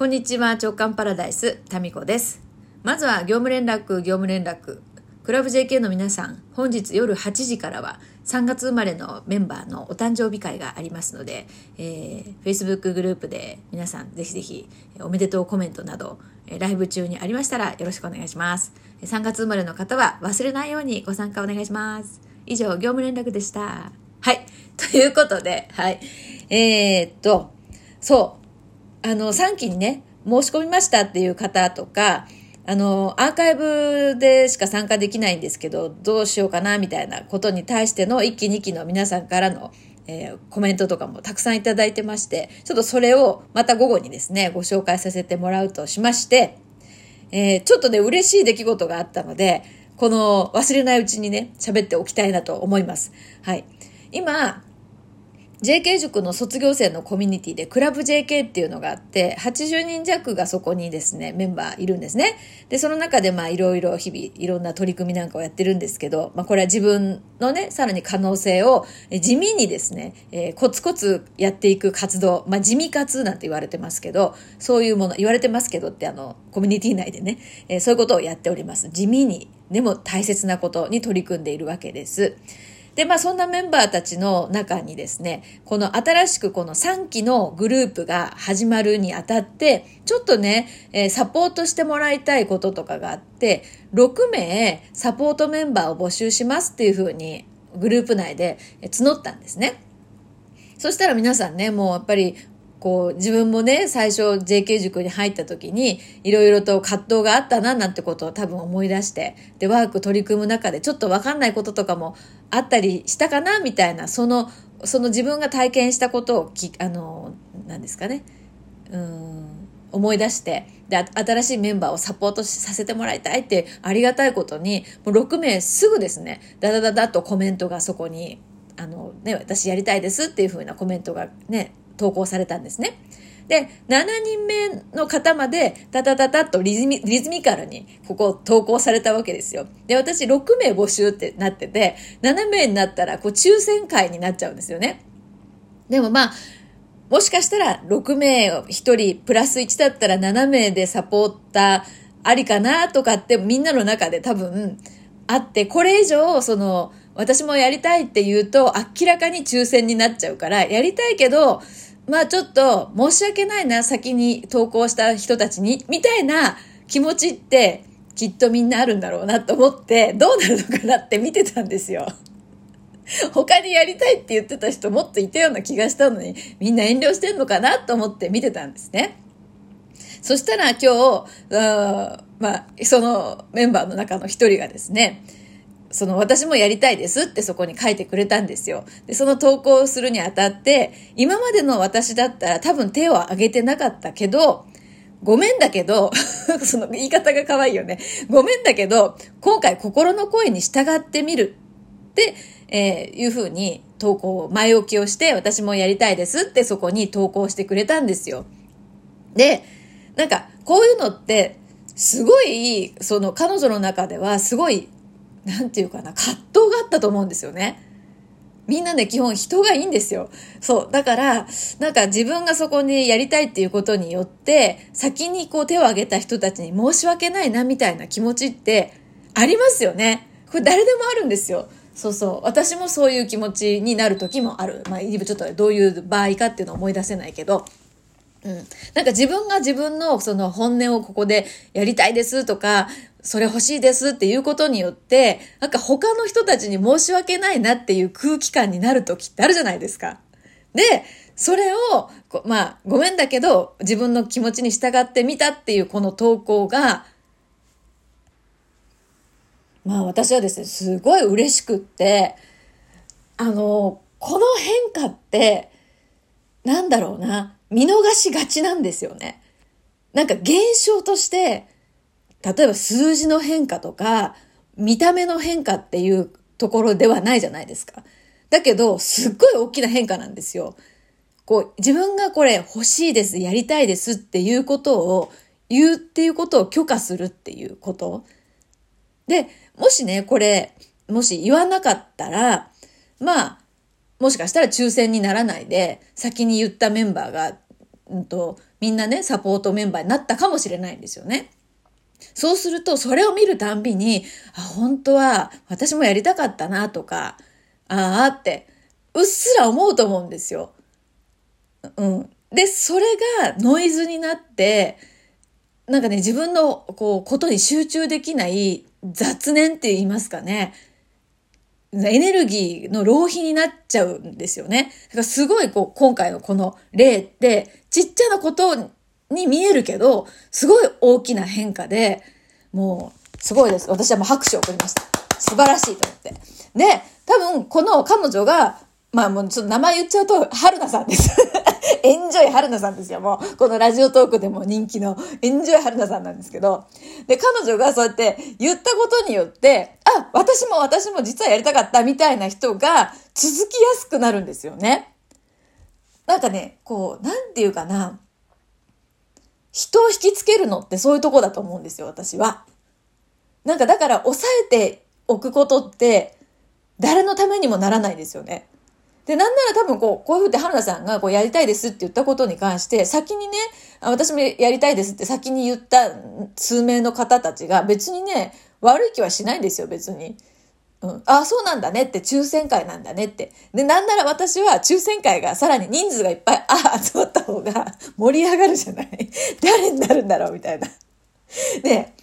こんにちは、直感パラダイス、タミコです。まずは業務連絡、業務連絡。クラブ JK の皆さん、本日夜8時からは3月生まれのメンバーのお誕生日会がありますので、えー、Facebook グループで皆さんぜひぜひおめでとうコメントなど、ライブ中にありましたらよろしくお願いします。3月生まれの方は忘れないようにご参加お願いします。以上、業務連絡でした。はい。ということで、はい。えー、っと、そう。あの、3期にね、申し込みましたっていう方とか、あの、アーカイブでしか参加できないんですけど、どうしようかなみたいなことに対しての1期2期の皆さんからの、えーコメントとかもたくさんいただいてまして、ちょっとそれをまた午後にですね、ご紹介させてもらうとしまして、えーちょっとね、嬉しい出来事があったので、この忘れないうちにね、喋っておきたいなと思います。はい。今、JK 塾の卒業生のコミュニティでクラブ JK っていうのがあって、80人弱がそこにですね、メンバーいるんですね。で、その中でまあいろいろ日々いろんな取り組みなんかをやってるんですけど、まあこれは自分のね、さらに可能性を地味にですね、えーコツコツやっていく活動、まあ地味活なんて言われてますけど、そういうもの、言われてますけどってあの、コミュニティ内でね、えーそういうことをやっております。地味に、でも大切なことに取り組んでいるわけです。で、まあそんなメンバーたちの中にですね、この新しくこの3期のグループが始まるにあたって、ちょっとね、えサポートしてもらいたいこととかがあって、6名サポートメンバーを募集しますっていうふうにグループ内で募ったんですね。そしたら皆さんね、もうやっぱり、こう、自分もね、最初 JK 塾に入った時に、いろいろと葛藤があったな、なんてことを多分思い出して、で、ワーク取り組む中でちょっとわかんないこととかもあったりしたかな、みたいな、その、その自分が体験したことをき、あの、何ですかね、うん、思い出して、で、新しいメンバーをサポートさせてもらいたいって、ありがたいことに、もう6名すぐですね、ダダダダとコメントがそこにあのね、私やりたいですっていう風なコメントがね、投稿されたんですね。で、7人目の方まで、タタタタッとリズミリズミカルに、ここ投稿されたわけですよ。で、私6名募集ってなってて、7名になったら、こう、抽選会になっちゃうんですよね。でもまあ、もしかしたら6名を1人プラス1だったら7名でサポーターありかなとかってみんなの中で多分あって、これ以上その私もやりたいって言うと明らかに抽選になっちゃうから、やりたいけど、まあちょっと申し訳ないな、先に投稿した人たちに、みたいな気持ちってきっとみんなあるんだろうなと思って、どうなるのかなって見てたんですよ。他にやりたいって言ってた人もっといたような気がしたのに、みんな遠慮してんのかなと思って見てたんですね。そしたら今日、あまあ、そのメンバーの中の一人がですね、その私もやりたいですってそこに書いてくれたんですよ。で、その投稿するにあたって、今までの私だったら多分手を挙げてなかったけど、ごめんだけど、その言い方が可愛いよね。ごめんだけど、今回心の声に従ってみるって、えーいうふうに投稿、前置きをして、私もやりたいですってそこに投稿してくれたんですよ。で、なんか、こういうのって、すごい、その彼女の中では、すごい、なんていうかな、葛藤があったと思うんですよね。みんなね、基本人がいいんですよ。そう。だから、なんか自分がそこにやりたいっていうことによって、先にこう手を挙げた人たちに申し訳ないなみたいな気持ちってありますよね。これ誰でもあるんですよ。そうそう。私もそういう気持ちになる時もある。まあ、ちょっとどういう場合かっていうのを思い出せないけど。うん。なんか自分が自分のその本音をここでやりたいですとか、それ欲しいですっていうことによって、なんか他の人たちに申し訳ないなっていう空気感になる時ってあるじゃないですか。で、それを、まあ、ごめんだけど、自分の気持ちに従ってみたっていうこの投稿が、まあ私はですね、すごい嬉しくって、あの、この変化って、なんだろうな、見逃しがちなんですよね。なんか現象として、例えば数字の変化とか、見た目の変化っていうところではないじゃないですか。だけど、すっごい大きな変化なんですよ。こう、自分がこれ欲しいです、やりたいですっていうことを言うっていうことを許可するっていうこと。で、もしね、これ、もし言わなかったら、まあ、もしかしたら抽選にならないで、先に言ったメンバーがうんと、みんなね、サポートメンバーになったかもしれないんですよね。そうすると、それを見るたんびに、あ、本当は私もやりたかったなとか、ああって、うっすら思うと思うんですよ。うん。で、それがノイズになって、なんかね、自分のこう、ことに集中できない雑念って言いますかね。エネルギーの浪費になっちゃうんですよね。だからすごいこう、今回のこの例って、ちっちゃなことに見えるけど、すごい大きな変化で、もう、すごいです。私はもう拍手を送りました。素晴らしいと思って。で、多分、この彼女が、まあもうちょっと名前言っちゃうと、春菜さんです。エンジョイ春菜さんですよ、もう。このラジオトークでも人気のエンジョイ春菜さんなんですけど。で、彼女がそうやって言ったことによって、あ、私も私も実はやりたかったみたいな人が続きやすくなるんですよね。なんかね、こう、なんていうかな。人を引きつけるのってそういうとこだと思うんですよ、私は。なんかだから抑えておくことって誰のためにもならないですよね。で、なんなら多分こう、こういうふうって原田さんがこうやりたいですって言ったことに関して、先にね、私もやりたいですって先に言った数名の方たちが別にね、悪い気はしないんですよ、別に。うん、ああ、そうなんだねって、抽選会なんだねって。で、なんなら私は抽選会がさらに人数がいっぱい、ああ、集まった方が盛り上がるじゃない 誰になるんだろうみたいな。で、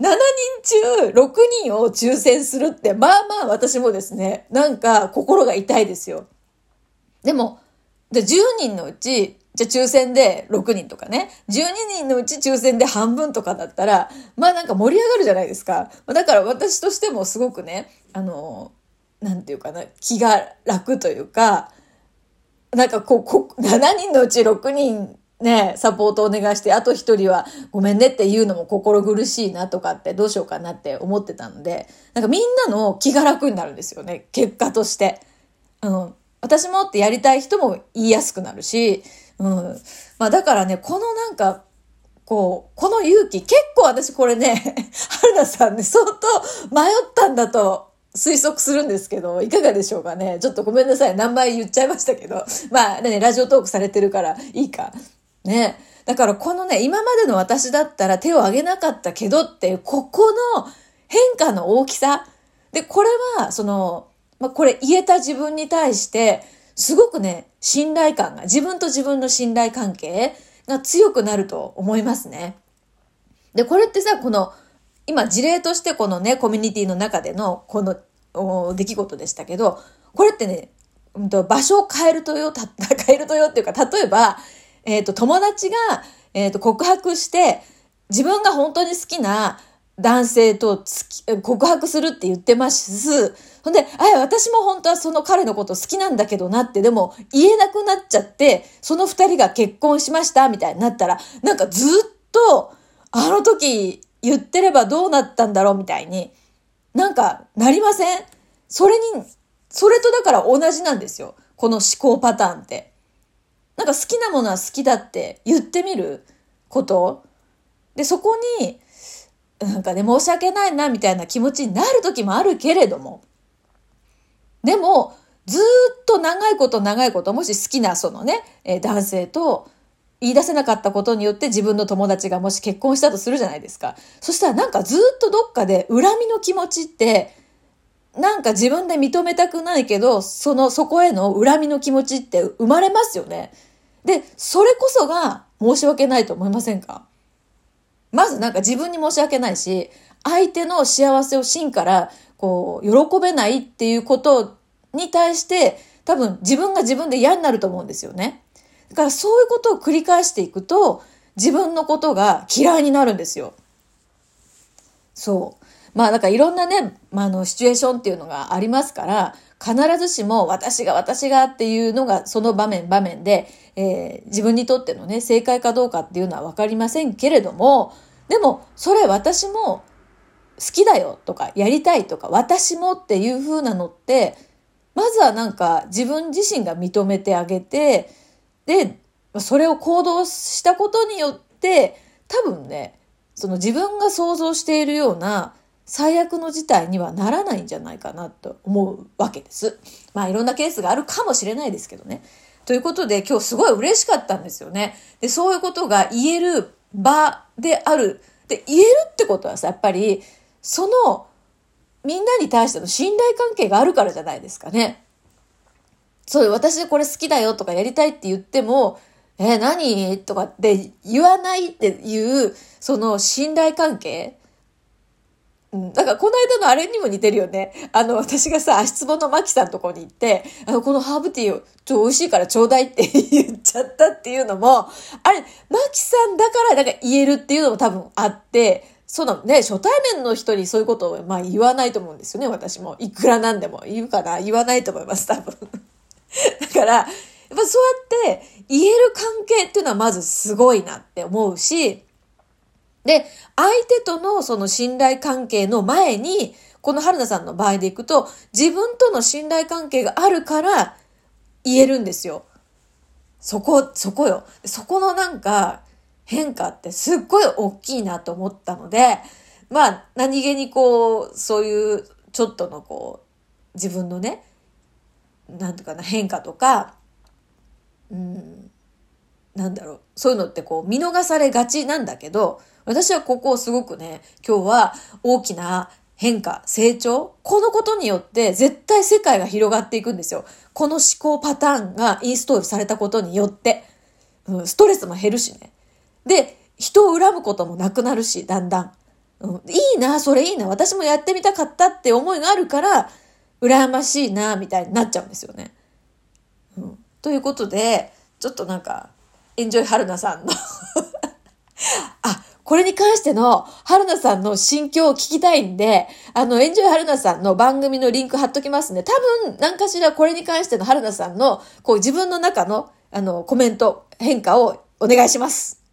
7人中6人を抽選するって、まあまあ私もですね、なんか心が痛いですよ。でも、で10人のうち、じゃあ抽選で6人とかね、12人のうち抽選で半分とかだったら、まあなんか盛り上がるじゃないですか。だから私としてもすごくね、あの、なんていうかな、気が楽というか、なんかこう、こ7人のうち6人ね、サポートお願いして、あと1人はごめんねって言うのも心苦しいなとかってどうしようかなって思ってたので、なんかみんなの気が楽になるんですよね、結果として。うん。私もってやりたい人も言いやすくなるし、うん。まあだからね、このなんか、こう、この勇気、結構私これね、春菜さんね、相当迷ったんだと推測するんですけど、いかがでしょうかね。ちょっとごめんなさい。名前言っちゃいましたけど。まあね、ラジオトークされてるからいいか。ね。だからこのね、今までの私だったら手を挙げなかったけどっていう、ここの変化の大きさ。で、これは、その、まあ、これ言えた自分に対して、すごくね、信頼感が、自分と自分の信頼関係が強くなると思いますね。で、これってさ、この、今事例としてこのね、コミュニティの中でのこの出来事でしたけど、これってね、うん、と場所を変えるとよ、変えるとよっていうか、例えば、えっ、ー、と、友達が、えっ、ー、と、告白して、自分が本当に好きな男性と告白するって言ってます。ほんで、あ、私も本当はその彼のこと好きなんだけどなって、でも言えなくなっちゃって、その二人が結婚しましたみたいになったら、なんかずっと、あの時言ってればどうなったんだろうみたいに、なんかなりません？それに、それとだから同じなんですよ。この思考パターンって。なんか好きなものは好きだって言ってみることで、そこに、なんかね、申し訳ないな、みたいな気持ちになる時もあるけれども。でも、ずっと長いこと長いこと、もし好きなそのね、えー、男性と言い出せなかったことによって自分の友達がもし結婚したとするじゃないですか。そしたらなんかずっとどっかで恨みの気持ちって、なんか自分で認めたくないけど、その、そこへの恨みの気持ちって生まれますよね。で、それこそが申し訳ないと思いませんか？まずなんか自分に申し訳ないし、相手の幸せを真からこう、喜べないっていうことに対して、多分自分が自分で嫌になると思うんですよね。だからそういうことを繰り返していくと、自分のことが嫌いになるんですよ。そう。まあだからいろんなね、まあ、あのシチュエーションっていうのがありますから、必ずしも私が私がっていうのがその場面場面で、えー、自分にとってのね、正解かどうかっていうのはわかりませんけれども、でもそれ私も好きだよとかやりたいとか私もっていう風なのって、まずはなんか自分自身が認めてあげて、で、それを行動したことによって、多分ね、その自分が想像しているような最悪の事態にはならないんじゃないかなと思うわけです。まあいろんなケースがあるかもしれないですけどね。ということで今日すごい嬉しかったんですよね。で、そういうことが言える場である。で、言えるってことはさ、やっぱり、その、みんなに対しての信頼関係があるからじゃないですかね。そう、私これ好きだよとかやりたいって言っても、え何？とかって言わないっていう、その信頼関係うん。だか、この間のあれにも似てるよね。あの、私がさ、足つぼのマキさんのとこに行って、あの、このハーブティーを、ちょ、美味しいからちょうだいって言っちゃったっていうのも、あれ、マキさんだから、だか言えるっていうのも多分あって、そうなのね、初対面の人にそういうことを、まあ言わないと思うんですよね、私も。いくらなんでも。言うかな言わないと思います、多分。だから、やっぱそうやって言える関係っていうのはまずすごいなって思うし、で、相手とのその信頼関係の前に、この春菜さんの場合でいくと、自分との信頼関係があるから言えるんですよ。そこ、そこよ。そこのなんか変化ってすっごい大きいなと思ったので、まあ何気にこう、そういうちょっとのこう、自分のね、なんとかな変化とか、うん、なんだろう、そういうのってこう見逃されがちなんだけど、私はここをすごくね、今日は大きな変化、成長、このことによって絶対世界が広がっていくんですよ。この思考パターンがインストールされたことによって、うん、ストレスも減るしね。で、人を恨むこともなくなるし、だんだん。うん、いいな、それいいな、私もやってみたかったって思いがあるから、羨ましいな、みたいになっちゃうんですよね。うん、ということで、ちょっとなんか、エンジョイ春菜さんのあ、これに関しての春菜さんの心境を聞きたいんで、あの、エンジョイ春菜さんの番組のリンク貼っときますね。多分、何かしらこれに関しての春菜さんの、こう自分の中の、あの、コメント、変化をお願いします。